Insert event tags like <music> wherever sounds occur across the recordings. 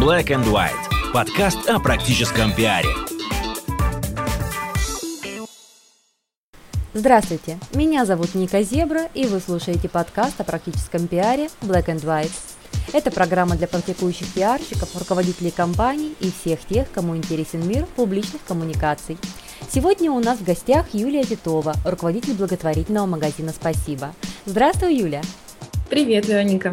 Black and White. Подкаст о практическом пиаре. Здравствуйте, меня зовут Ника Зебра, и вы слушаете подкаст о практическом пиаре Black and White. Это программа для практикующих пиарщиков, руководителей компаний и всех тех, кому интересен мир публичных коммуникаций. Сегодня у нас в гостях Юлия Титова, руководитель благотворительного магазина «Спасибо». Здравствуй, Юля! Привет, Вероника!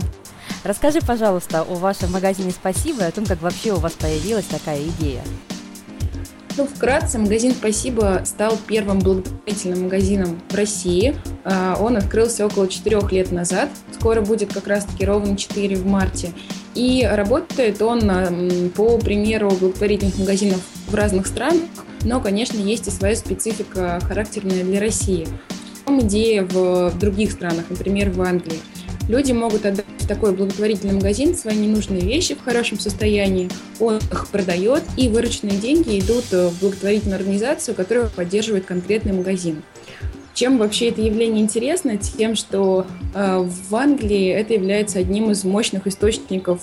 Расскажи, пожалуйста, о вашем магазине «Спасибо» и о том, как вообще у вас появилась такая идея. Ну, вкратце, магазин «Спасибо» стал первым благотворительным магазином в России. А, он открылся около четырех лет назад. Скоро будет как раз-таки ровно 4 в марте. И работает он по примеру благотворительных магазинов в разных странах, но, конечно, есть и своя специфика, характерная для России. Идея в других странах, например, в Англии. Люди могут отдать в такой благотворительный магазин свои ненужные вещи в хорошем состоянии, он их продает, и вырученные деньги идут в благотворительную организацию, которая поддерживает конкретный магазин. Чем вообще это явление интересно? Тем, что э, в Англии это является одним из мощных источников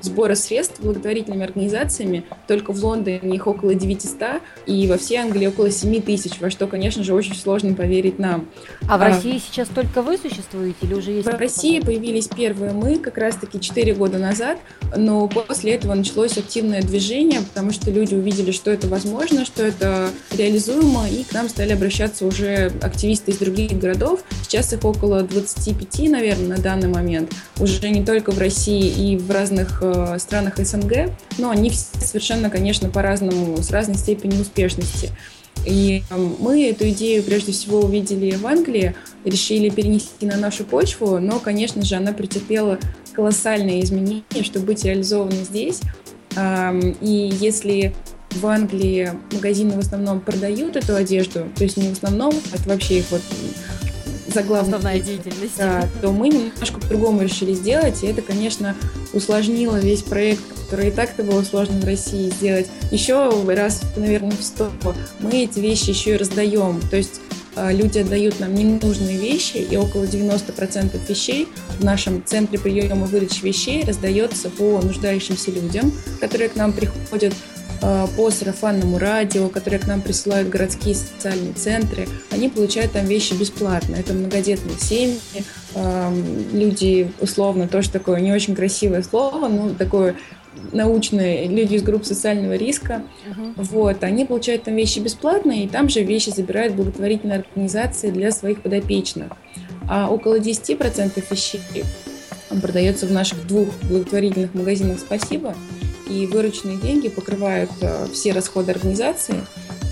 сбора средств благотворительными организациями. Только в Лондоне их около 900, и во всей Англии около 7 тысяч, во что, конечно же, очень сложно поверить нам. А в а, России сейчас только вы существуете или уже есть? В России появились первые мы как раз-таки 4 года назад, но после этого началось активное движение, потому что люди увидели, что это возможно, что это реализуемо, и к нам стали обращаться уже активисты из других городов. Сейчас их около 25, наверное, на данный момент. Уже не только в России и в разных Странах СНГ, но они совершенно, конечно, по-разному, с разной степенью успешности. И эм, мы эту идею прежде всего увидели в Англии, решили перенести на нашу почву, но, конечно же, она претерпела колоссальные изменения, чтобы быть реализованной здесь. И если в Англии магазины в основном продают эту одежду, то есть не в основном, это вообще их вот заглавная Основная деятельность. Да, то мы немножко по-другому решили сделать, и это, конечно, усложнило весь проект, который и так-то было сложно в России сделать. Еще раз, наверное, в сто мы эти вещи еще и раздаем. То есть а, люди отдают нам ненужные вещи, и около 90% вещей в нашем центре приема и выдачи вещей раздается по нуждающимся людям, которые к нам приходят по сарафанному радио, которые к нам присылают городские социальные центры, они получают там вещи бесплатно. Это многодетные семьи, эм, люди, условно, тоже такое не очень красивое слово, но такое научные люди из групп социального риска. Uh-huh. Вот, они получают там вещи бесплатно, и там же вещи забирают благотворительные организации для своих подопечных. А около 10% вещей продается в наших двух благотворительных магазинах «Спасибо», и вырученные деньги покрывают э, все расходы организации.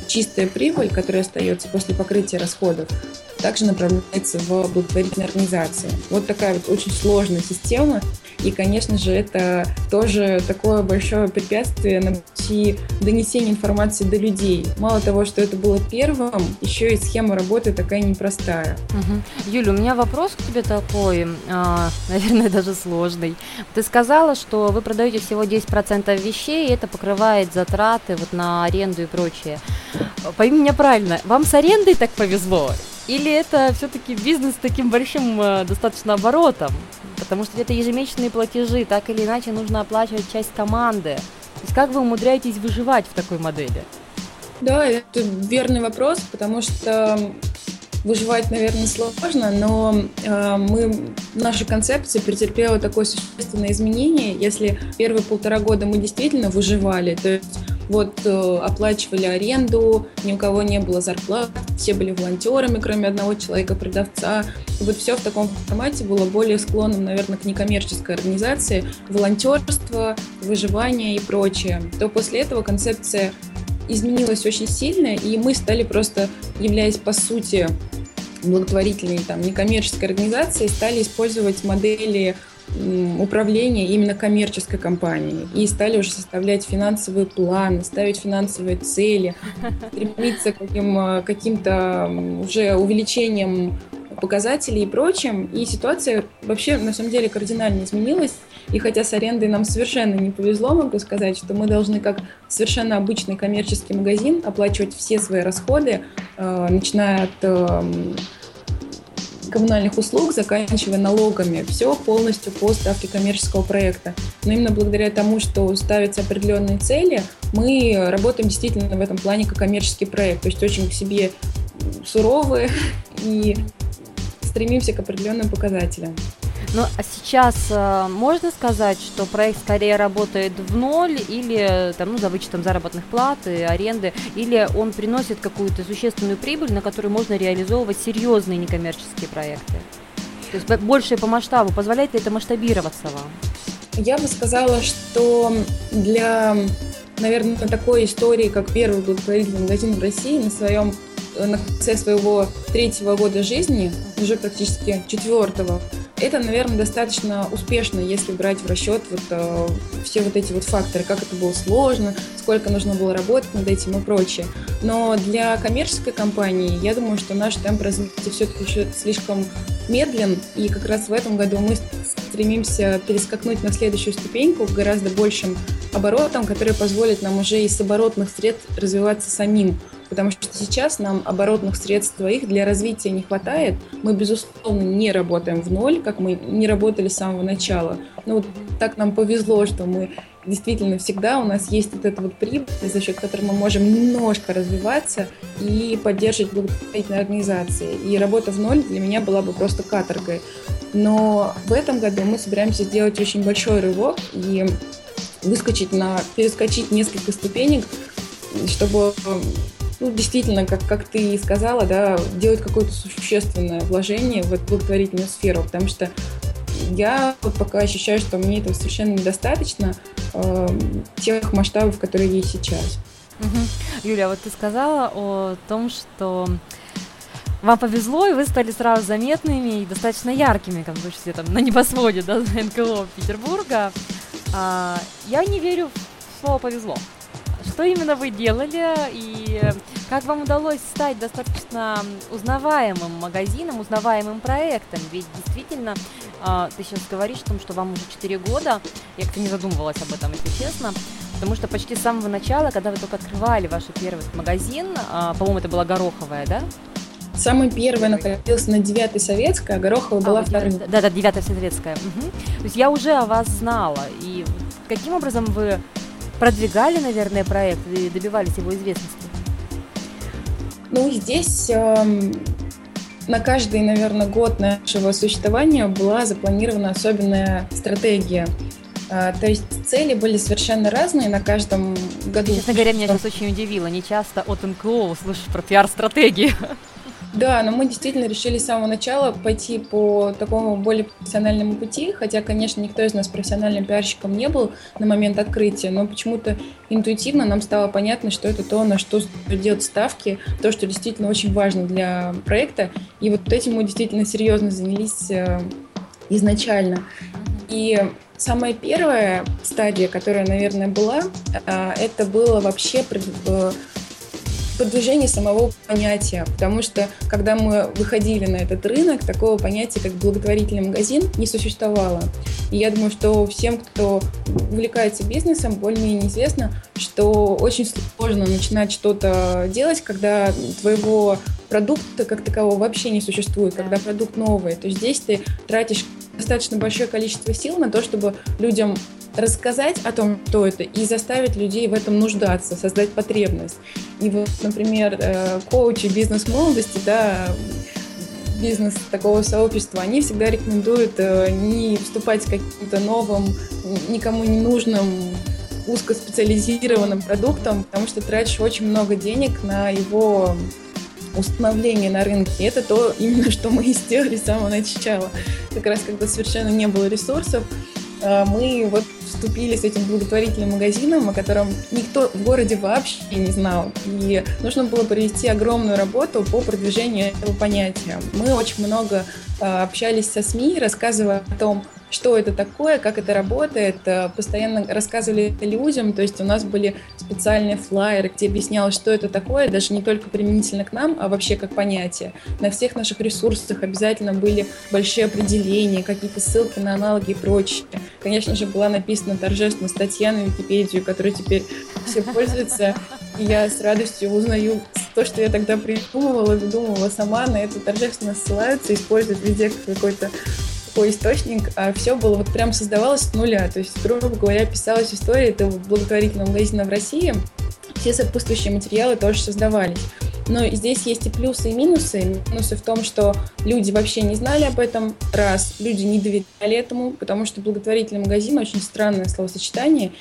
Чистая прибыль, которая остается после покрытия расходов, также направляется в благотворительные организации. Вот такая вот очень сложная система, и, конечно же, это тоже такое большое препятствие на пути донесения информации до людей. Мало того, что это было первым, еще и схема работы такая непростая. Угу. Юля, у меня вопрос к тебе такой, э, <laughs> наверное, даже сложный. Ты сказала, что вы продаете всего 10% вещей, и это покрывает затраты вот на аренду и прочее. Пойми меня правильно, вам с арендой так повезло? Или это все-таки бизнес с таким большим э, достаточно оборотом? Потому что это ежемесячные платежи, так или иначе нужно оплачивать часть команды. То есть как вы умудряетесь выживать в такой модели? Да, это верный вопрос, потому что выживать, наверное, сложно, но э, мы, наша концепция претерпела такое существенное изменение. Если первые полтора года мы действительно выживали, то есть вот э, оплачивали аренду, ни у кого не было зарплат, все были волонтерами, кроме одного человека-продавца. Вот все в таком формате было более склонным, наверное, к некоммерческой организации, волонтерство, выживание и прочее. То после этого концепция изменилась очень сильно, и мы стали просто, являясь по сути благотворительной, там, некоммерческой организацией, стали использовать модели управления именно коммерческой компанией и стали уже составлять финансовые планы, ставить финансовые цели, <laughs> стремиться к каким, э, каким-то уже увеличением показателей и прочим. И ситуация вообще на самом деле кардинально изменилась. И хотя с арендой нам совершенно не повезло, могу сказать, что мы должны как совершенно обычный коммерческий магазин оплачивать все свои расходы, э, начиная от э, коммунальных услуг, заканчивая налогами. Все полностью по ставке коммерческого проекта. Но именно благодаря тому, что ставятся определенные цели, мы работаем действительно в этом плане как коммерческий проект. То есть очень к себе суровые <laughs> и стремимся к определенным показателям. Ну, а сейчас э, можно сказать, что проект скорее работает в ноль или там, ну, за вычетом заработных плат и аренды, или он приносит какую-то существенную прибыль, на которую можно реализовывать серьезные некоммерческие проекты? То есть больше по масштабу. Позволяет ли это масштабироваться вам? Я бы сказала, что для, наверное, такой истории, как первый благотворительный магазин в России на своем на конце своего третьего года жизни, уже практически четвертого, это, наверное, достаточно успешно, если брать в расчет вот, э, все вот эти вот факторы, как это было сложно, сколько нужно было работать над этим и прочее. Но для коммерческой компании, я думаю, что наш темп развития все-таки еще слишком медлен, и как раз в этом году мы стремимся перескакнуть на следующую ступеньку к гораздо большим оборотам, которые позволят нам уже из оборотных средств развиваться самим потому что сейчас нам оборотных средств своих для развития не хватает. Мы, безусловно, не работаем в ноль, как мы не работали с самого начала. Но вот так нам повезло, что мы действительно всегда у нас есть вот эта вот прибыль, за счет которой мы можем немножко развиваться и поддерживать благотворительные организации. И работа в ноль для меня была бы просто каторгой. Но в этом году мы собираемся сделать очень большой рывок и выскочить на, перескочить несколько ступенек, чтобы ну, действительно, как, как ты и сказала, да, делать какое-то существенное вложение в эту благотворительную сферу, потому что я вот пока ощущаю, что мне этого совершенно недостаточно э, тех масштабов, которые есть сейчас. Угу. Юля, вот ты сказала о том, что вам повезло, и вы стали сразу заметными и достаточно яркими, как бы все там на небосводе, да, <laughs> НКО Петербурга. А, я не верю в слово повезло что именно вы делали и как вам удалось стать достаточно узнаваемым магазином, узнаваемым проектом? Ведь действительно, а, ты сейчас говоришь о том, что вам уже 4 года, я как-то не задумывалась об этом, если честно, потому что почти с самого начала, когда вы только открывали ваш первый магазин, а, по-моему, это была Гороховая, да? Самый первый находился на 9 Советская, а Горохова была а, второй. Да, да, 9 Советская. Угу. То есть я уже о вас знала. И каким образом вы продвигали, наверное, проект и добивались его известности? Ну, здесь э, на каждый, наверное, год нашего существования была запланирована особенная стратегия. Э, то есть цели были совершенно разные на каждом году. Честно говоря, меня сейчас очень удивило. Не часто от НКО услышишь про пиар-стратегии. Да, но мы действительно решили с самого начала пойти по такому более профессиональному пути, хотя, конечно, никто из нас профессиональным пиарщиком не был на момент открытия, но почему-то интуитивно нам стало понятно, что это то, на что делать ставки, то, что действительно очень важно для проекта, и вот этим мы действительно серьезно занялись э, изначально. И самая первая стадия, которая, наверное, была, э, это было вообще э, продвижение самого понятия, потому что когда мы выходили на этот рынок, такого понятия, как благотворительный магазин, не существовало. И я думаю, что всем, кто увлекается бизнесом, более-менее известно, что очень сложно начинать что-то делать, когда твоего продукта как такового вообще не существует, когда продукт новый. То есть здесь ты тратишь достаточно большое количество сил на то, чтобы людям рассказать о том, что это, и заставить людей в этом нуждаться, создать потребность. И вот, например, э, коучи бизнес-молодости, да, бизнес такого сообщества, они всегда рекомендуют э, не вступать в каким-то новым, никому не нужным узкоспециализированным продуктом, потому что тратишь очень много денег на его установление на рынке. И это то именно, что мы и сделали с самого начала. Как раз когда совершенно не было ресурсов, э, мы вот вступили с этим благотворительным магазином, о котором никто в городе вообще не знал. И нужно было провести огромную работу по продвижению этого понятия. Мы очень много э, общались со СМИ, рассказывая о том, что это такое, как это работает, э, постоянно рассказывали это людям, то есть у нас были специальные флайеры, где объяснялось, что это такое, даже не только применительно к нам, а вообще как понятие. На всех наших ресурсах обязательно были большие определения, какие-то ссылки на аналоги и прочее. Конечно же, была написана торжественная статья на Википедию, которой теперь все пользуются, и я с радостью узнаю то, что я тогда придумывала, выдумывала сама, на это торжественно ссылаются, используют везде какой-то такой источник, а все было вот прям создавалось с нуля. То есть, грубо говоря, писалась история этого благотворительного магазина в России, все сопутствующие материалы тоже создавались. Но здесь есть и плюсы, и минусы. Минусы в том, что люди вообще не знали об этом, раз, люди не доверяли этому, потому что благотворительный магазин очень странное словосочетание,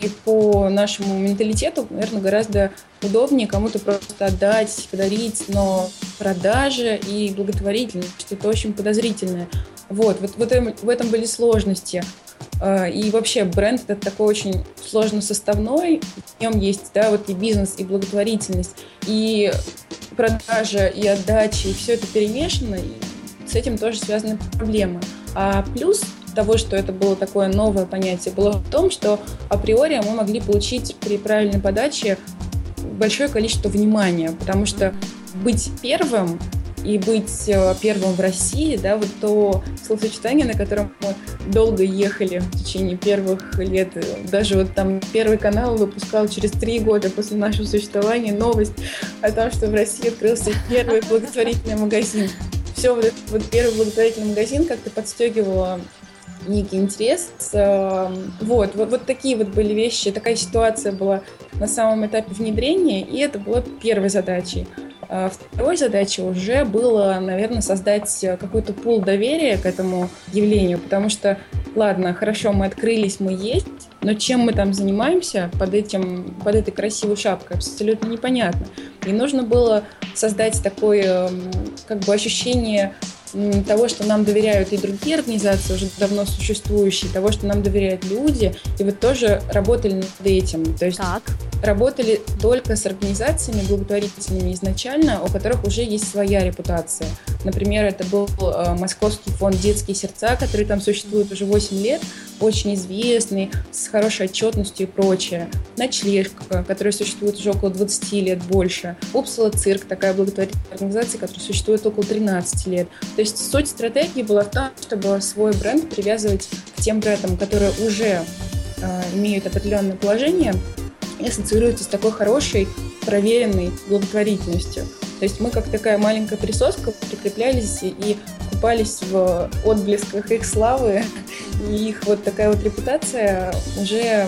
и по нашему менталитету, наверное, гораздо удобнее кому-то просто отдать, подарить, но продажа и благотворительность что-то очень подозрительное. Вот, вот, вот в этом были сложности. А, и вообще бренд это такой очень сложно составной. В нем есть, да, вот и бизнес, и благотворительность, и продажа, и отдача, и все это перемешано. И с этим тоже связаны проблемы. А плюс того, что это было такое новое понятие, было в том, что априори мы могли получить при правильной подаче большое количество внимания, потому что быть первым и быть э, первым в России, да, вот то словосочетание, на котором мы долго ехали в течение первых лет, даже вот там Первый канал выпускал через три года после нашего существования новость о том, что в России открылся первый благотворительный магазин. Все, вот, вот первый благотворительный магазин как-то подстегивало некий интерес. Эм, вот, вот, вот такие вот были вещи, такая ситуация была на самом этапе внедрения, и это было первой задачей. А второй задачей уже было, наверное, создать какой-то пул доверия к этому явлению, потому что, ладно, хорошо, мы открылись, мы есть, но чем мы там занимаемся под, этим, под этой красивой шапкой, абсолютно непонятно. И нужно было создать такое эм, как бы ощущение того, что нам доверяют и другие организации, уже давно существующие, того, что нам доверяют люди, и вот тоже работали над этим. То есть так. работали только с организациями благотворительными изначально, у которых уже есть своя репутация. Например, это был э, Московский фонд «Детские сердца», который там существует уже 8 лет, очень известный, с хорошей отчетностью и прочее. Ночлежка, которая существует уже около 20 лет больше. Упсала цирк, такая благотворительная организация, которая существует около 13 лет. То есть суть стратегии была в том, чтобы свой бренд привязывать к тем брендам, которые уже э, имеют определенное положение и ассоциируются с такой хорошей, проверенной благотворительностью. То есть мы как такая маленькая присоска прикреплялись и купались в отблесках их славы, и их вот такая вот репутация уже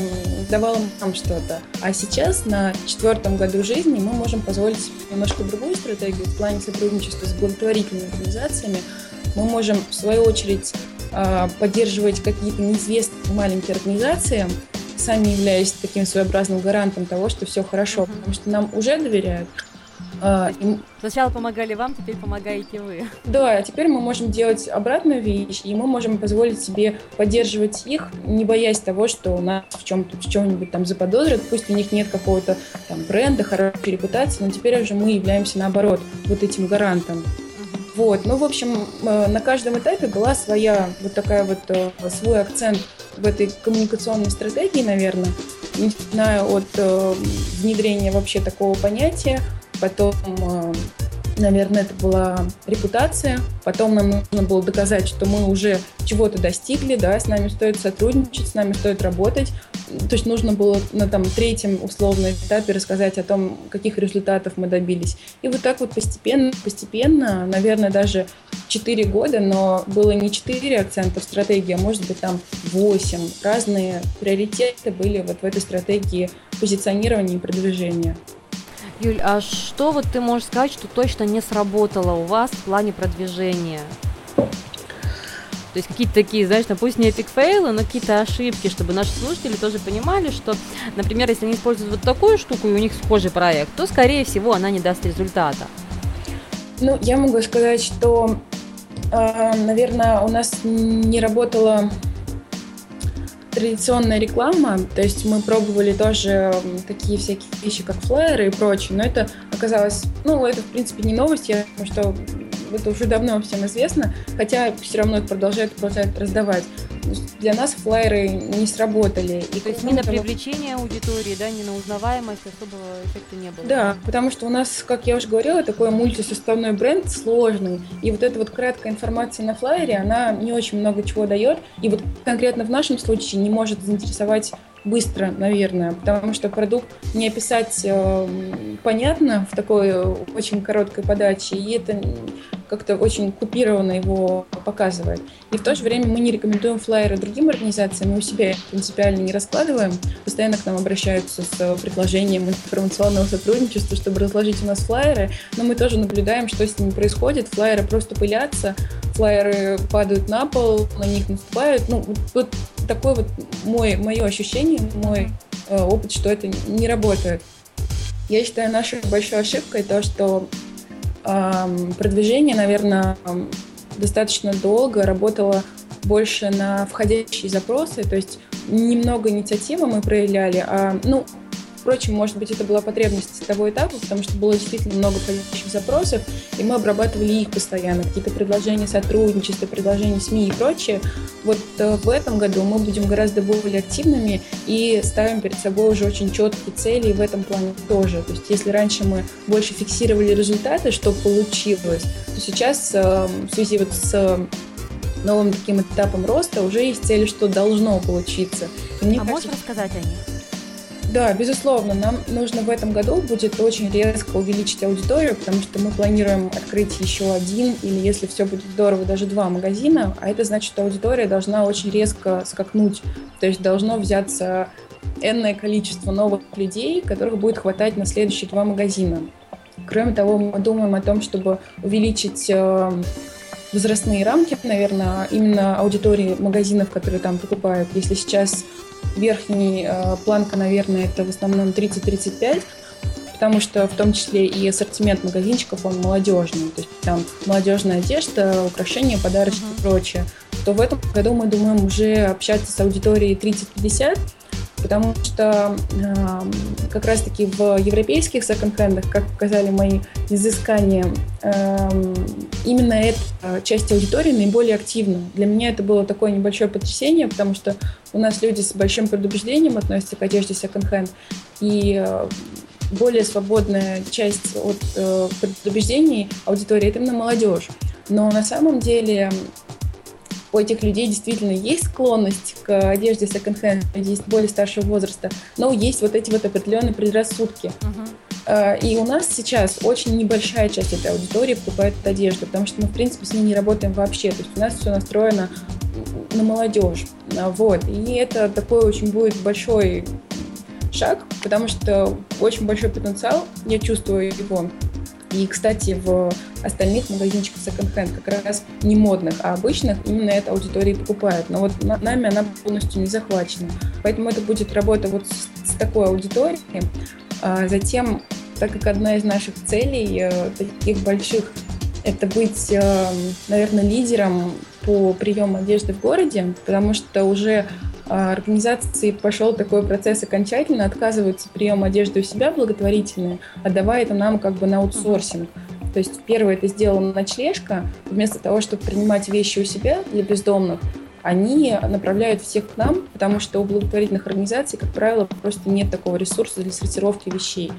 давала нам что-то. А сейчас, на четвертом году жизни, мы можем позволить себе немножко другую стратегию в плане сотрудничества с благотворительными организациями. Мы можем, в свою очередь, а, поддерживать какие-то неизвестные маленькие организации, сами являясь таким своеобразным гарантом того, что все хорошо, потому что нам уже доверяют, а, и... Сначала помогали вам, теперь помогаете вы. Да, а теперь мы можем делать обратную вещь, и мы можем позволить себе поддерживать их, не боясь того, что у нас в чем-то, в чем-нибудь там заподозрят, пусть у них нет какого-то там бренда, хорошей репутации, но теперь уже мы являемся наоборот вот этим гарантом. Вот, ну, в общем, э, на каждом этапе была своя вот такая вот э, свой акцент в этой коммуникационной стратегии, наверное, начиная от э, внедрения вообще такого понятия, потом э, наверное, это была репутация. Потом нам нужно было доказать, что мы уже чего-то достигли, да, с нами стоит сотрудничать, с нами стоит работать. То есть нужно было на там третьем условном этапе рассказать о том, каких результатов мы добились. И вот так вот постепенно, постепенно, наверное, даже 4 года, но было не 4 акцента в стратегии, а может быть там 8. Разные приоритеты были вот в этой стратегии позиционирования и продвижения. Юль, а что вот ты можешь сказать, что точно не сработало у вас в плане продвижения? То есть какие-то такие, знаешь, ну пусть не эпик фейлы, но какие-то ошибки, чтобы наши слушатели тоже понимали, что, например, если они используют вот такую штуку, и у них схожий проект, то, скорее всего, она не даст результата. Ну, я могу сказать, что, э, наверное, у нас не работало традиционная реклама, то есть мы пробовали тоже такие всякие вещи, как флайеры и прочее, но это оказалось, ну, это, в принципе, не новость, я думаю, что это уже давно всем известно, хотя все равно их продолжают, продолжают раздавать. для нас флайеры не сработали. И То есть ни на привлечение аудитории, да, ни на узнаваемость особого эффекта не было? Да, потому что у нас, как я уже говорила, такой мультисоставной бренд сложный, и вот эта вот краткая информация на флайере, она не очень много чего дает, и вот конкретно в нашем случае не может заинтересовать быстро, наверное, потому что продукт не описать э, понятно в такой очень короткой подаче, и это как-то очень купированно его показывает. И в то же время мы не рекомендуем флайеры другим организациям, мы у себя принципиально не раскладываем. Постоянно к нам обращаются с предложением информационного сотрудничества, чтобы разложить у нас флайеры, но мы тоже наблюдаем, что с ними происходит. Флайеры просто пылятся, флайеры падают на пол, на них наступают. Ну, вот такое вот мой, мое ощущение, мой э, опыт, что это не работает. Я считаю, нашей большой ошибкой то, что продвижение, наверное, достаточно долго работало больше на входящие запросы, то есть немного инициативы мы проявляли, а, ну, Впрочем, может быть, это была потребность того этапа, потому что было действительно много входящих запросов, и мы обрабатывали их постоянно, какие-то предложения сотрудничества, предложения СМИ и прочее. Вот э, в этом году мы будем гораздо более активными и ставим перед собой уже очень четкие цели и в этом плане тоже. То есть если раньше мы больше фиксировали результаты, что получилось, то сейчас э, в связи вот с новым таким этапом роста уже есть цели, что должно получиться. И мне а кажется, можешь рассказать о них? Да, безусловно, нам нужно в этом году будет очень резко увеличить аудиторию, потому что мы планируем открыть еще один или, если все будет здорово, даже два магазина, а это значит, что аудитория должна очень резко скакнуть, то есть должно взяться энное количество новых людей, которых будет хватать на следующие два магазина. Кроме того, мы думаем о том, чтобы увеличить э, возрастные рамки, наверное, именно аудитории магазинов, которые там покупают. Если сейчас верхний э, планка, наверное, это в основном 30-35, потому что в том числе и ассортимент магазинчиков, он молодежный, то есть там молодежная одежда, украшения, подарочки uh-huh. и прочее, то в этом году мы думаем уже общаться с аудиторией 30-50, потому что э, как раз-таки в европейских секонд-хендах, как показали мои изыскания, э, именно эта часть аудитории наиболее активна. Для меня это было такое небольшое потрясение, потому что у нас люди с большим предубеждением относятся к одежде секонд-хенд, и э, более свободная часть от э, предубеждений аудитории – это именно молодежь. Но на самом деле у этих людей действительно есть склонность к одежде секонд-хенд, есть более старшего возраста, но есть вот эти вот определенные предрассудки. Uh-huh. И у нас сейчас очень небольшая часть этой аудитории покупает одежду, потому что мы, в принципе, с ней не работаем вообще. То есть у нас все настроено на молодежь. А, вот. И это такой очень будет большой шаг, потому что очень большой потенциал, я чувствую его и, кстати, в остальных магазинчиках секонд-хенд как раз не модных, а обычных именно эта аудитория покупает. Но вот нами она полностью не захвачена. Поэтому это будет работа вот с, с такой аудиторией. А затем, так как одна из наших целей, э, таких больших, это быть, э, наверное, лидером по приему одежды в городе, потому что уже организации пошел такой процесс окончательно, отказываются прием одежды у себя благотворительные, отдавая это нам как бы на аутсорсинг. То есть первое это сделала ночлежка, вместо того, чтобы принимать вещи у себя для бездомных, они направляют всех к нам, потому что у благотворительных организаций, как правило, просто нет такого ресурса для сортировки вещей.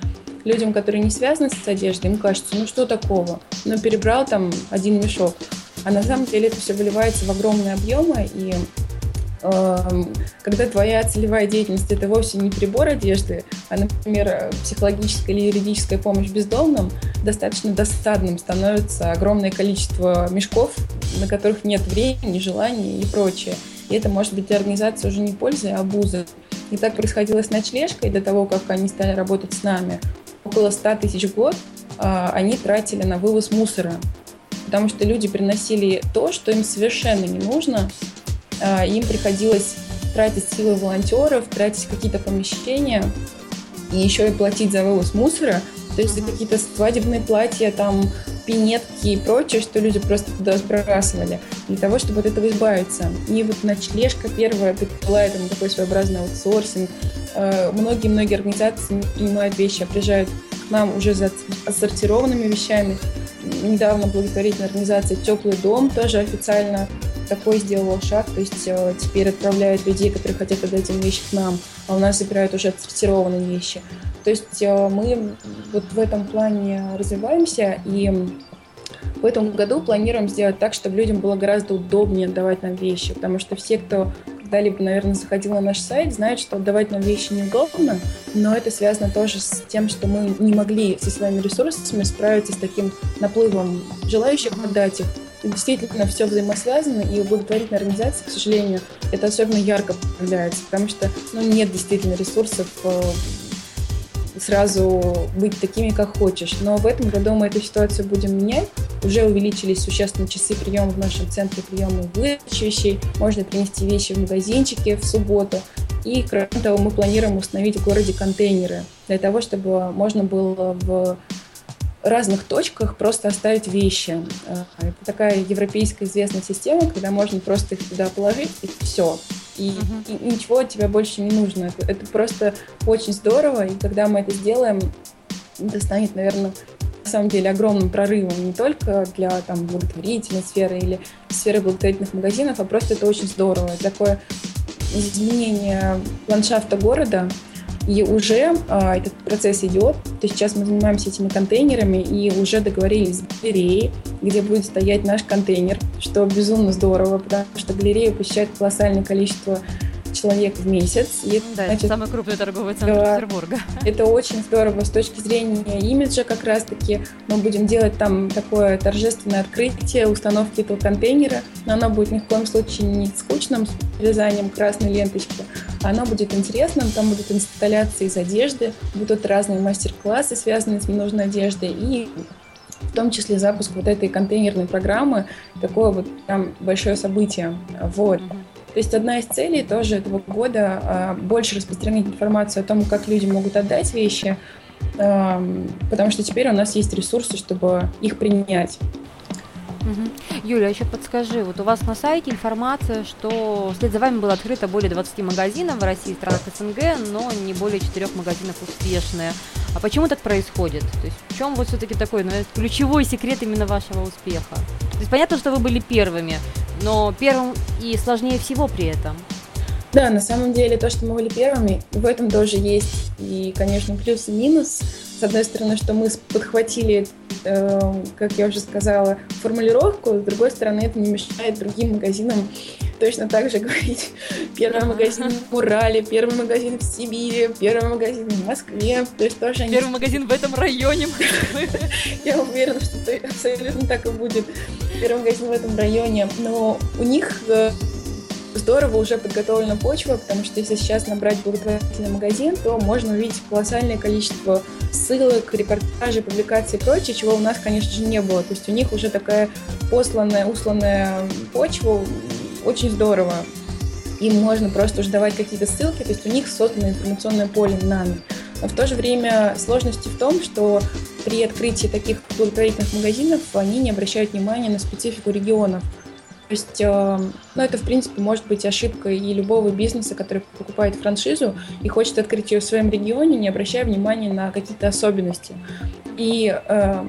Людям, которые не связаны с одеждой, им кажется, ну что такого? Ну перебрал там один мешок. А на самом деле это все выливается в огромные объемы, и когда твоя целевая деятельность это вовсе не прибор одежды, а, например, психологическая или юридическая помощь бездомным, достаточно досадным становится огромное количество мешков, на которых нет времени, желаний и прочее. И это может быть для организации уже не пользой, а обузой. И так происходило с ночлежкой до того, как они стали работать с нами. Около 100 тысяч в год а, они тратили на вывоз мусора, потому что люди приносили то, что им совершенно не нужно, им приходилось тратить силы волонтеров, тратить какие-то помещения и еще и платить за вывоз мусора. То есть uh-huh. какие-то свадебные платья, там пинетки и прочее, что люди просто туда сбрасывали, для того, чтобы от этого избавиться. И вот ночлежка первая, была это такой своеобразный аутсорсинг. А, многие-многие организации принимают вещи, а приезжают к нам уже за отсортированными вещами. Недавно благотворительная организация «Теплый дом» тоже официально такой сделал шаг, то есть э, теперь отправляют людей, которые хотят отдать им вещи к нам, а у нас забирают уже отсортированные вещи. То есть э, мы вот в этом плане развиваемся, и в этом году планируем сделать так, чтобы людям было гораздо удобнее отдавать нам вещи, потому что все, кто когда-либо, наверное, заходил на наш сайт, знают, что отдавать нам вещи неудобно, но это связано тоже с тем, что мы не могли со своими ресурсами справиться с таким наплывом желающих отдать их. Действительно все взаимосвязано, и у благотворительной организации, к сожалению, это особенно ярко проявляется, потому что ну, нет действительно ресурсов э, сразу быть такими, как хочешь. Но в этом году мы эту ситуацию будем менять. Уже увеличились существенно часы приема в нашем центре приема и вещей. Можно принести вещи в магазинчике в субботу. И, кроме того, мы планируем установить в городе контейнеры для того, чтобы можно было в разных точках просто оставить вещи. Э, это такая европейская известная система, когда можно просто их туда положить, и все и, uh-huh. и ничего от тебя больше не нужно. Это, это просто очень здорово, и когда мы это сделаем, это станет, наверное, на самом деле огромным прорывом не только для там, благотворительной сферы или сферы благотворительных магазинов, а просто это очень здорово. Это такое изменение ландшафта города, и уже а, этот процесс идет. То сейчас мы занимаемся этими контейнерами и уже договорились с галереей, где будет стоять наш контейнер, что безумно здорово, потому что галерея посещает колоссальное количество человек в месяц. И, да, значит, это самый крупный торговый центр да, Петербурга. <laughs> Это очень здорово с точки зрения имиджа как раз-таки. Мы будем делать там такое торжественное открытие установки этого контейнера, но оно будет ни в коем случае не скучным с вязанием красной ленточки, оно будет интересным, там будут инсталляции из одежды, будут разные мастер-классы, связанные с ненужной одеждой, и в том числе запуск вот этой контейнерной программы, такое вот прям большое событие. Вот. Mm-hmm. То есть одна из целей тоже этого года а, больше распространить информацию о том, как люди могут отдать вещи, потому что теперь у нас есть ресурсы, чтобы их принять. Юля, еще подскажи, вот у вас на сайте информация, что вслед за вами было открыто более 20 магазинов в России и странах СНГ, но не более 4 магазинов успешные. А почему так происходит? То есть в чем вот все-таки такой ну, ключевой секрет именно вашего успеха? То есть понятно, что вы были первыми, но первым и сложнее всего при этом. Да, на самом деле то, что мы были первыми, в этом тоже есть и, конечно, плюс и минус. С одной стороны, что мы подхватили, э, как я уже сказала, формулировку, с другой стороны, это не мешает другим магазинам точно так же говорить. Первый магазин в Урале, первый магазин в Сибири, первый магазин в Москве. То есть тоже они... Первый магазин в этом районе <laughs> Я уверена, что абсолютно так и будет. Первый магазин в этом районе. Но у них э, здорово уже подготовлена почва, потому что если сейчас набрать благотворительный магазин, то можно увидеть колоссальное количество ссылок, репортажей, публикаций и прочее, чего у нас, конечно же, не было. То есть у них уже такая посланная, усланная почва, очень здорово. Им можно просто уже давать какие-то ссылки, то есть у них создано информационное поле нами. Но в то же время сложности в том, что при открытии таких благотворительных магазинов они не обращают внимания на специфику регионов. То есть, э, ну, это, в принципе, может быть ошибкой и любого бизнеса, который покупает франшизу и хочет открыть ее в своем регионе, не обращая внимания на какие-то особенности. И э,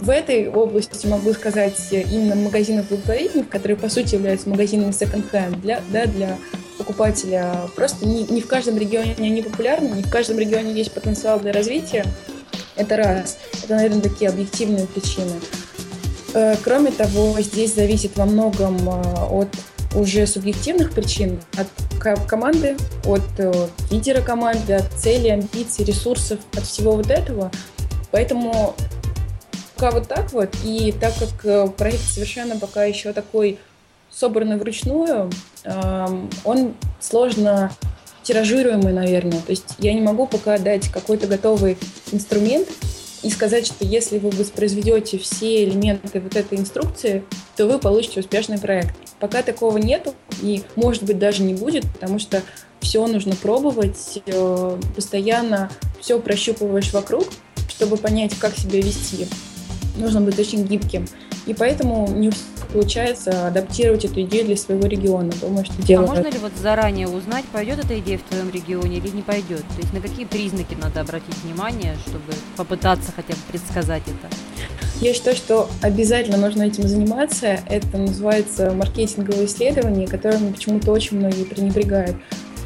в этой области могу сказать именно магазинов благотворительных, которые, по сути, являются магазинами second-hand для, да, для покупателя. Просто не, не в каждом регионе они популярны, не в каждом регионе есть потенциал для развития. Это раз. Это, наверное, такие объективные причины. Э, кроме того, здесь зависит во многом э, от уже субъективных причин, от команды, от э, лидера команды, от цели, амбиций, ресурсов, от всего вот этого. Поэтому пока вот так вот. И так как проект совершенно пока еще такой собранный вручную, он сложно тиражируемый, наверное. То есть я не могу пока дать какой-то готовый инструмент, и сказать, что если вы воспроизведете все элементы вот этой инструкции, то вы получите успешный проект. Пока такого нету, и может быть даже не будет, потому что все нужно пробовать, э, постоянно все прощупываешь вокруг, чтобы понять, как себя вести. Нужно быть очень гибким. И поэтому не у всех получается адаптировать эту идею для своего региона. Думаю, что дело. А можно ли вот заранее узнать, пойдет эта идея в твоем регионе или не пойдет? То есть на какие признаки надо обратить внимание, чтобы попытаться хотя бы предсказать это? Я считаю, что обязательно нужно этим заниматься. Это называется маркетинговое исследование, которым почему-то очень многие пренебрегают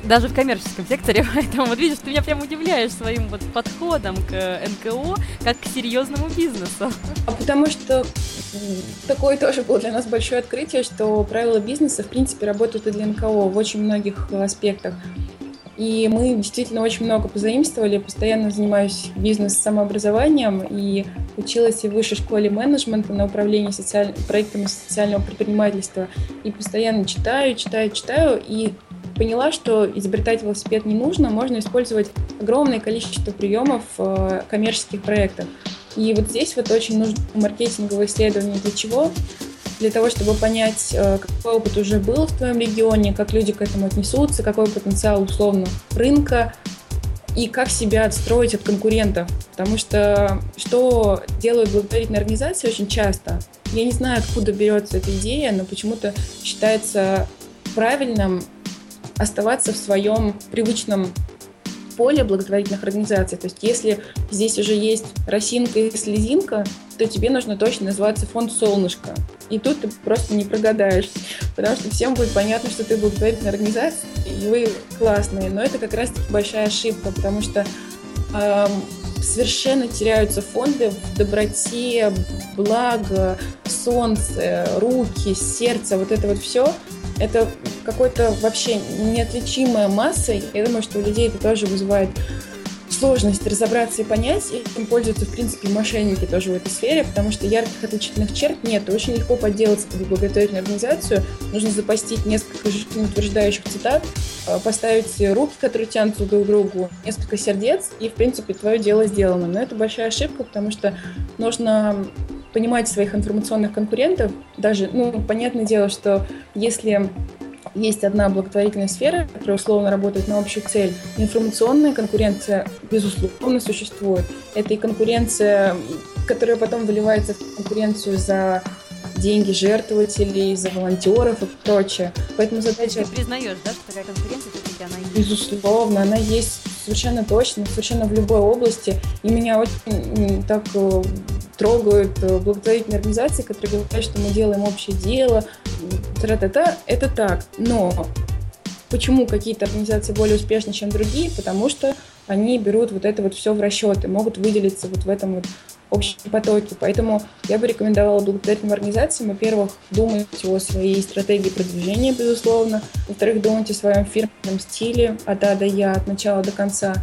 даже в коммерческом секторе, <laughs> поэтому вот видишь, ты меня прям удивляешь своим вот подходом к НКО, как к серьезному бизнесу. А потому что такое тоже было для нас большое открытие, что правила бизнеса, в принципе, работают и для НКО в очень многих аспектах. И мы действительно очень много позаимствовали. Постоянно занимаюсь бизнес-самообразованием и училась в высшей школе менеджмента на управлении социаль... проектами социального предпринимательства. И постоянно читаю, читаю, читаю. И поняла, что изобретать велосипед не нужно, можно использовать огромное количество приемов в э, коммерческих проектах. И вот здесь вот очень нужно маркетинговое исследование для чего? Для того, чтобы понять, э, какой опыт уже был в твоем регионе, как люди к этому отнесутся, какой потенциал условно рынка, и как себя отстроить от конкурентов. Потому что что делают благотворительные организации очень часто, я не знаю, откуда берется эта идея, но почему-то считается правильным оставаться в своем привычном поле благотворительных организаций. То есть если здесь уже есть росинка и слезинка, то тебе нужно точно называться фонд «Солнышко». И тут ты просто не прогадаешь, потому что всем будет понятно, что ты благотворительная организация, и вы классные. Но это как раз-таки большая ошибка, потому что эм, совершенно теряются фонды в доброте, благо, солнце, руки, сердце, вот это вот все – это какой-то вообще неотличимая масса. Я думаю, что у людей это тоже вызывает сложность разобраться и понять. И этим пользуются, в принципе, мошенники тоже в этой сфере, потому что ярких отличительных черт нет. Очень легко подделаться под благотворительную организацию. Нужно запостить несколько утверждающих цитат, э, поставить руки, которые тянутся друг к другу, несколько сердец, и, в принципе, твое дело сделано. Но это большая ошибка, потому что нужно понимать своих информационных конкурентов. Даже, ну, понятное дело, что если есть одна благотворительная сфера, которая условно работает на общую цель. Информационная конкуренция, безусловно, существует. Это и конкуренция, которая потом выливается в конкуренцию за деньги жертвователей, за волонтеров и прочее. Поэтому задача... Ты признаешь, да, что такая конкуренция все-таки она есть? Безусловно, она есть совершенно точно, совершенно в любой области. И меня очень так э, трогают э, благотворительные организации, которые говорят, что мы делаем общее дело, тра-та-та, это так. Но почему какие-то организации более успешны, чем другие? Потому что они берут вот это вот все в расчет и могут выделиться вот в этом вот общем потоке. Поэтому я бы рекомендовала благотворительным организациям, во-первых, думать о своей стратегии продвижения, безусловно, во-вторых, думать о своем фирменном стиле от А до Я, от начала до конца,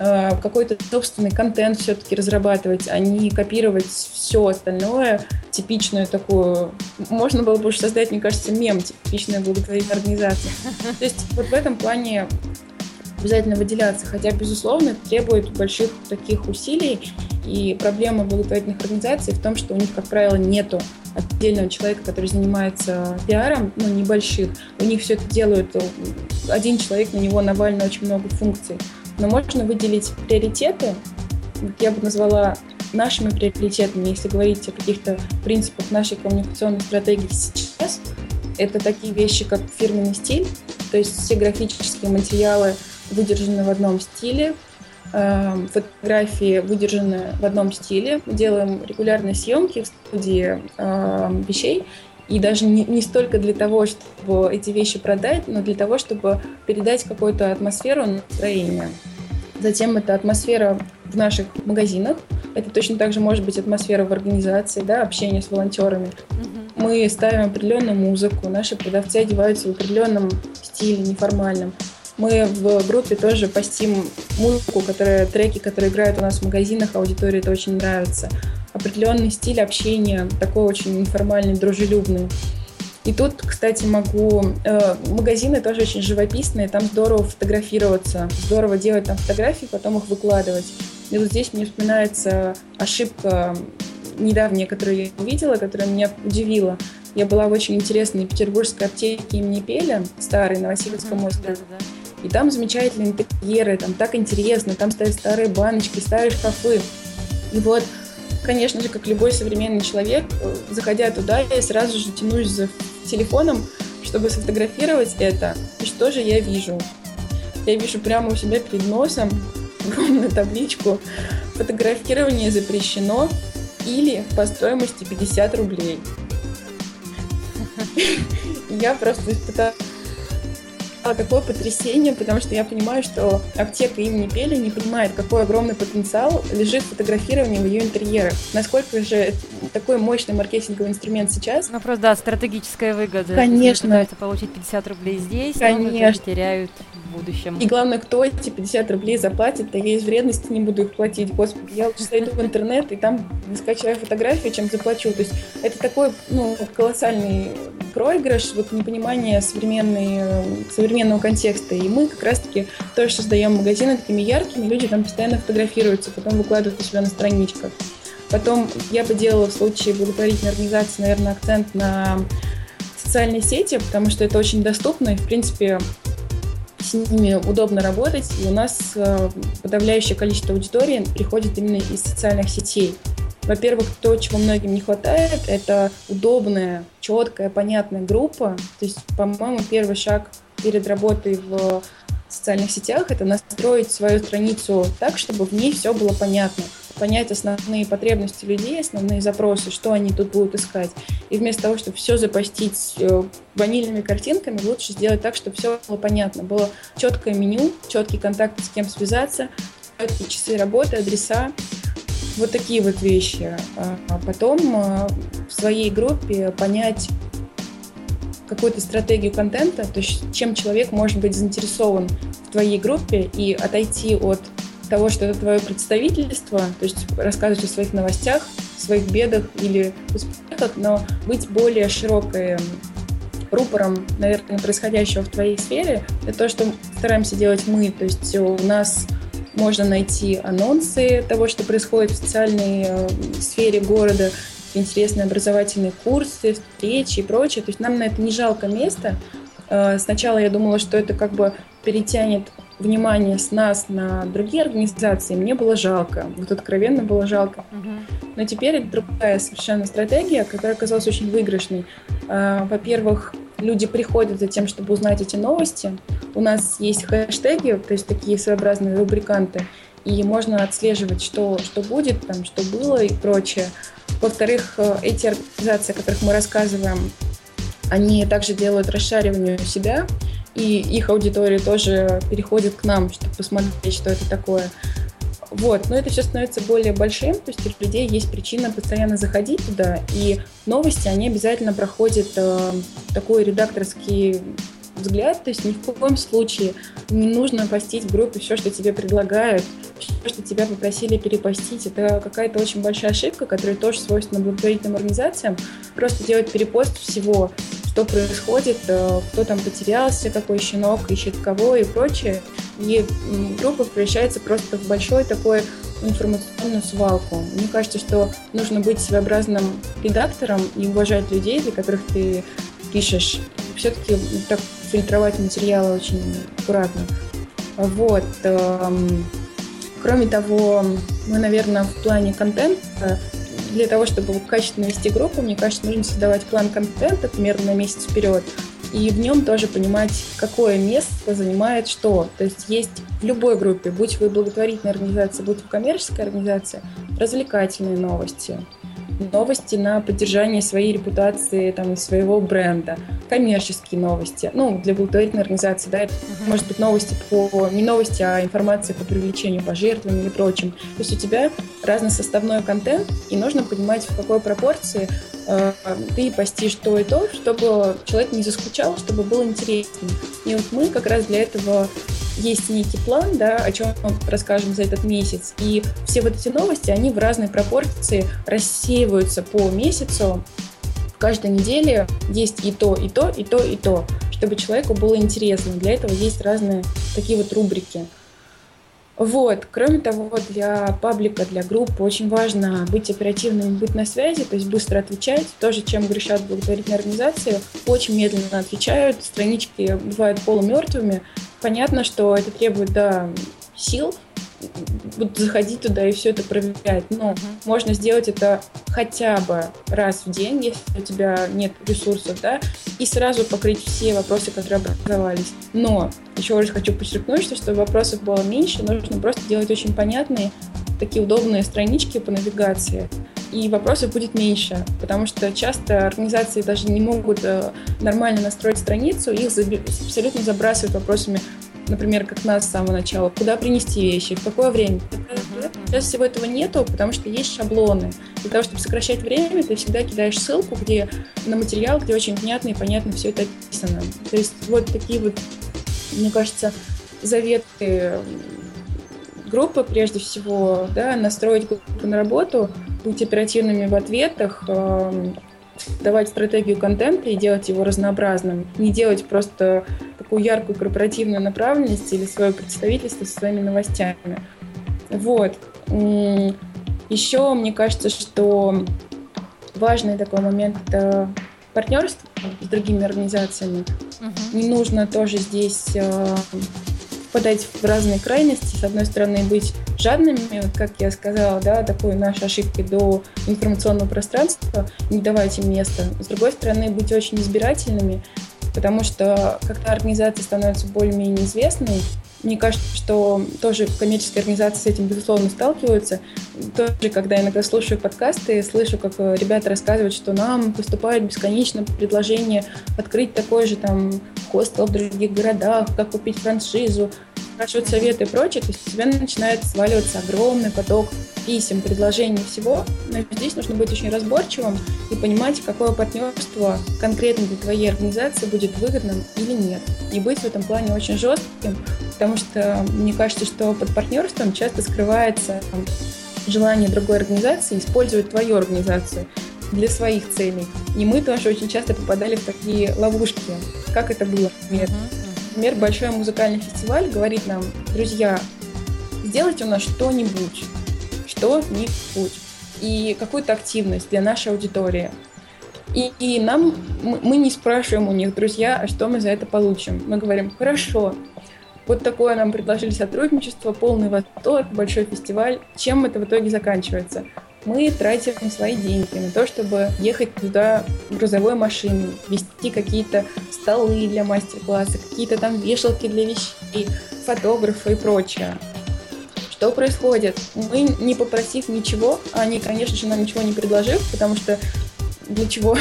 какой-то собственный контент все-таки разрабатывать, а не копировать все остальное, типичную такую... Можно было бы уже создать, мне кажется, мем, типичная благотворительная организация. <laughs> То есть вот в этом плане обязательно выделяться, хотя, безусловно, это требует больших таких усилий, и проблема благотворительных организаций в том, что у них, как правило, нету отдельного человека, который занимается пиаром, ну, небольших. У них все это делают один человек, на него навалено очень много функций но можно выделить приоритеты. Я бы назвала нашими приоритетами, если говорить о каких-то принципах нашей коммуникационной стратегии сейчас, это такие вещи, как фирменный стиль, то есть все графические материалы выдержаны в одном стиле, эм, фотографии выдержаны в одном стиле. Мы делаем регулярные съемки в студии э, вещей, и даже не, не столько для того, чтобы эти вещи продать, но для того, чтобы передать какую-то атмосферу, настроение. Затем это атмосфера в наших магазинах. Это точно так же может быть атмосфера в организации, да, общение с волонтерами. Mm-hmm. Мы ставим определенную музыку, наши продавцы одеваются в определенном стиле, неформальном. Мы в группе тоже постим музыку, которая, треки, которые играют у нас в магазинах, аудитории это очень нравится. Определенный стиль общения, такой очень информальный, дружелюбный. И тут, кстати, могу... Э, магазины тоже очень живописные, там здорово фотографироваться, здорово делать там фотографии, потом их выкладывать. И вот здесь мне вспоминается ошибка недавняя, которую я увидела, которая меня удивила. Я была в очень интересной петербургской аптеке имени Пеля, старой, на Васильевском острове. И там замечательные интерьеры, там так интересно, там стоят старые баночки, старые шкафы. И вот конечно же, как любой современный человек, э, заходя туда, я сразу же тянусь за телефоном, чтобы сфотографировать это. И что же я вижу? Я вижу прямо у себя перед носом <laughs> огромную табличку «Фотографирование запрещено» или по стоимости 50 рублей. <laughs> Я просто испытала такое потрясение, потому что я понимаю, что аптека имени Пели не понимает, какой огромный потенциал лежит в фотографировании в ее интерьерах. Насколько же такой мощный маркетинговый инструмент сейчас. Ну, просто, да, стратегическая выгода. Конечно. Пытаются получить 50 рублей здесь, Конечно. но теряют будущем. И главное, кто эти 50 рублей заплатит, да я из вредности не буду их платить. Господи, я лучше зайду в интернет и там скачаю фотографии, чем заплачу. То есть это такой, ну, колоссальный проигрыш, вот непонимание современной, современного контекста. И мы как раз-таки тоже создаем магазины такими яркими, люди там постоянно фотографируются, потом выкладывают у себя на страничках. Потом я бы делала в случае благотворительной организации, наверное, акцент на социальные сети, потому что это очень доступно, и, в принципе, с ними удобно работать, и у нас э, подавляющее количество аудитории приходит именно из социальных сетей. Во-первых, то, чего многим не хватает, это удобная, четкая, понятная группа. То есть, по-моему, первый шаг перед работой в социальных сетях – это настроить свою страницу так, чтобы в ней все было понятно понять основные потребности людей, основные запросы, что они тут будут искать. И вместо того, чтобы все запостить э, ванильными картинками, лучше сделать так, чтобы все было понятно. Было четкое меню, четкий контакт с кем связаться, часы работы, адреса. Вот такие вот вещи. А, а потом э, в своей группе понять какую-то стратегию контента, то есть чем человек может быть заинтересован в твоей группе и отойти от того, что это твое представительство, то есть рассказывать о своих новостях, своих бедах или успехах, но быть более широкой рупором, наверное, происходящего в твоей сфере, это то, что стараемся делать мы. То есть у нас можно найти анонсы того, что происходит в социальной э, сфере города, интересные образовательные курсы, встречи и прочее. То есть нам на это не жалко места. Э, сначала я думала, что это как бы перетянет внимание с нас на другие организации, мне было жалко. Вот откровенно было жалко. Но теперь это другая совершенно стратегия, которая оказалась очень выигрышной. А, во-первых, люди приходят за тем, чтобы узнать эти новости. У нас есть хэштеги, то есть такие своеобразные рубриканты, и можно отслеживать, что, что будет, там, что было и прочее. Во-вторых, э, эти организации, о которых мы рассказываем, они также делают расшаривание у себя, и их аудитория тоже переходит к нам, чтобы посмотреть, что это такое. Вот, но это все становится более большим, то есть у людей есть причина постоянно заходить туда, и новости, они обязательно проходят э, такой редакторский взгляд, то есть ни в коем случае не нужно постить в группе все, что тебе предлагают, все, что тебя попросили перепостить. Это какая-то очень большая ошибка, которая тоже свойственна благотворительным организациям. Просто делать перепост всего, что происходит, э, кто там потерялся, какой щенок ищет кого и прочее. И группа превращается просто в большой такой информационную свалку. Мне кажется, что нужно быть своеобразным редактором и уважать людей, для которых ты пишешь. Все-таки так фильтровать материалы очень аккуратно. Вот. Эм, кроме того, мы, наверное, в плане контента для того, чтобы качественно вести группу, мне кажется, нужно создавать план контента примерно на месяц вперед, и в нем тоже понимать, какое место занимает что. То есть есть в любой группе, будь вы благотворительная организация, будь вы коммерческая организация, развлекательные новости, новости на поддержание своей репутации, там, своего бренда, коммерческие новости, ну, для благотворительной организации, да, это может быть новости по, не новости, а информация по привлечению пожертвований или прочим. То есть у тебя разносоставной контент, и нужно понимать, в какой пропорции ты постишь то и то, чтобы человек не заскучал, чтобы было интересно. И вот мы как раз для этого есть некий план, да, о чем мы расскажем за этот месяц. И все вот эти новости, они в разной пропорции рассеиваются по месяцу. В каждой неделе есть и то, и то, и то, и то, чтобы человеку было интересно. Для этого есть разные такие вот рубрики. Вот. Кроме того, для паблика, для группы очень важно быть оперативным, быть на связи, то есть быстро отвечать. Тоже, чем грешат благотворительные организации, очень медленно отвечают, странички бывают полумертвыми. Понятно, что это требует да, сил, будут заходить туда и все это проверять. Но uh-huh. можно сделать это хотя бы раз в день, если у тебя нет ресурсов, да, и сразу покрыть все вопросы, которые образовались. Но еще раз хочу подчеркнуть, что чтобы вопросов было меньше, нужно просто делать очень понятные, такие удобные странички по навигации, и вопросов будет меньше, потому что часто организации даже не могут э, нормально настроить страницу, их абсолютно забрасывают вопросами например, как нас с самого начала, куда принести вещи, в какое время. Сейчас всего этого нету, потому что есть шаблоны. Для того, чтобы сокращать время, ты всегда кидаешь ссылку где, на материал, где очень внятно и понятно все это описано. То есть вот такие вот, мне кажется, заветы группы прежде всего, да, настроить группу на работу, быть оперативными в ответах, эм, давать стратегию контента и делать его разнообразным. Не делать просто такую яркую корпоративную направленность или свое представительство со своими новостями. Вот. Еще мне кажется, что важный такой момент – это партнерство с другими организациями. Uh-huh. Не нужно тоже здесь э, впадать в разные крайности. С одной стороны, быть жадными, как я сказала, да, такой нашей ошибки до информационного пространства, не давать им места. С другой стороны, быть очень избирательными, потому что когда организация становится более-менее известной, мне кажется, что тоже коммерческие организации с этим, безусловно, сталкиваются. Тоже, когда иногда слушаю подкасты, слышу, как э, ребята рассказывают, что нам поступает бесконечно предложение открыть такой же там хостел в других городах, как купить франшизу, спрашивают советы и прочее, то есть у тебя начинает сваливаться огромный поток писем, предложений всего. Но здесь нужно быть очень разборчивым и понимать, какое партнерство конкретно для твоей организации будет выгодным или нет. И быть в этом плане очень жестким, потому что мне кажется, что под партнерством часто скрывается желание другой организации использовать твою организацию для своих целей. И мы тоже очень часто попадали в такие ловушки. Как это было, например? Например, большой музыкальный фестиваль говорит нам, друзья, сделайте у нас что-нибудь, что-нибудь, и какую-то активность для нашей аудитории. И, и нам, мы, не спрашиваем у них, друзья, а что мы за это получим. Мы говорим, хорошо, вот такое нам предложили сотрудничество, полный восторг, большой фестиваль. Чем это в итоге заканчивается? Мы тратим свои деньги на то, чтобы ехать туда грузовой машиной, вести какие-то столы для мастер-класса, какие-то там вешалки для вещей, фотографы и прочее. Что происходит? Мы, не попросив ничего, они, конечно же, нам ничего не предложив, потому что для чего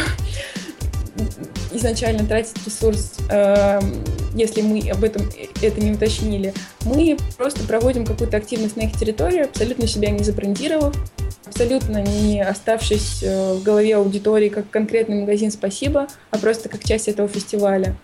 изначально тратить ресурс, э, если мы об этом это не уточнили. Мы просто проводим какую-то активность на их территории, абсолютно себя не забрендировав, абсолютно не оставшись э, в голове аудитории как конкретный магазин «Спасибо», а просто как часть этого фестиваля.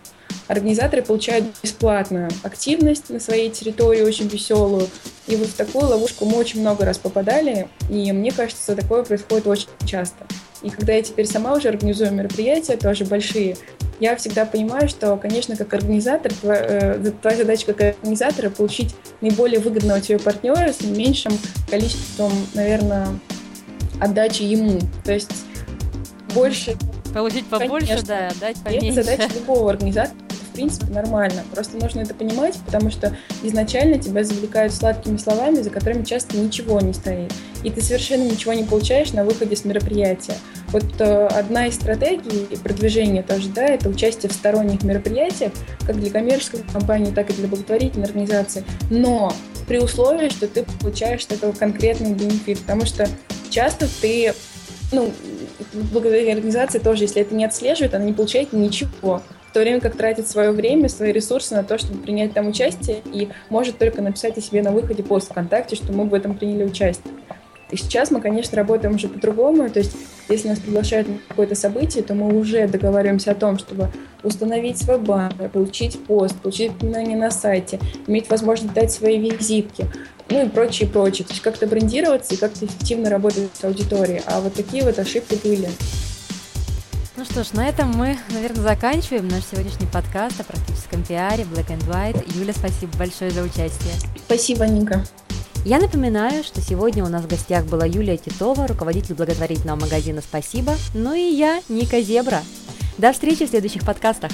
Организаторы получают бесплатную активность на своей территории, очень веселую. И вот в такую ловушку мы очень много раз попадали, и мне кажется, такое происходит очень часто. И когда я теперь сама уже организую мероприятия, тоже большие, я всегда понимаю, что, конечно, как организатор, твоя, э, твоя задача как организатора получить наиболее выгодного тебе партнера с меньшим количеством, наверное, отдачи ему. То есть больше... Получить побольше, конечно, да, отдать поменьше. Это задача любого организатора принципе, нормально. Просто нужно это понимать, потому что изначально тебя завлекают сладкими словами, за которыми часто ничего не стоит. И ты совершенно ничего не получаешь на выходе с мероприятия. Вот э, одна из стратегий продвижения тоже, да, это участие в сторонних мероприятиях, как для коммерческой компании, так и для благотворительной организации. Но при условии, что ты получаешь от этого конкретный бенефит, потому что часто ты ну, благодаря организации тоже, если это не отслеживает, она не получает ничего то время как тратит свое время, свои ресурсы на то, чтобы принять там участие, и может только написать о себе на выходе пост ВКонтакте, что мы в этом приняли участие. И сейчас мы, конечно, работаем уже по-другому. То есть, если нас приглашают на какое-то событие, то мы уже договариваемся о том, чтобы установить свой баннер, получить пост, получить упоминание на сайте, иметь возможность дать свои визитки, ну и прочее, прочее. То есть как-то брендироваться и как-то эффективно работать с аудиторией. А вот такие вот ошибки были. Что ж, на этом мы, наверное, заканчиваем наш сегодняшний подкаст о практическом пиаре Black and White. Юля, спасибо большое за участие. Спасибо, Ника. Я напоминаю, что сегодня у нас в гостях была Юлия Титова, руководитель благотворительного магазина «Спасибо», ну и я, Ника Зебра. До встречи в следующих подкастах.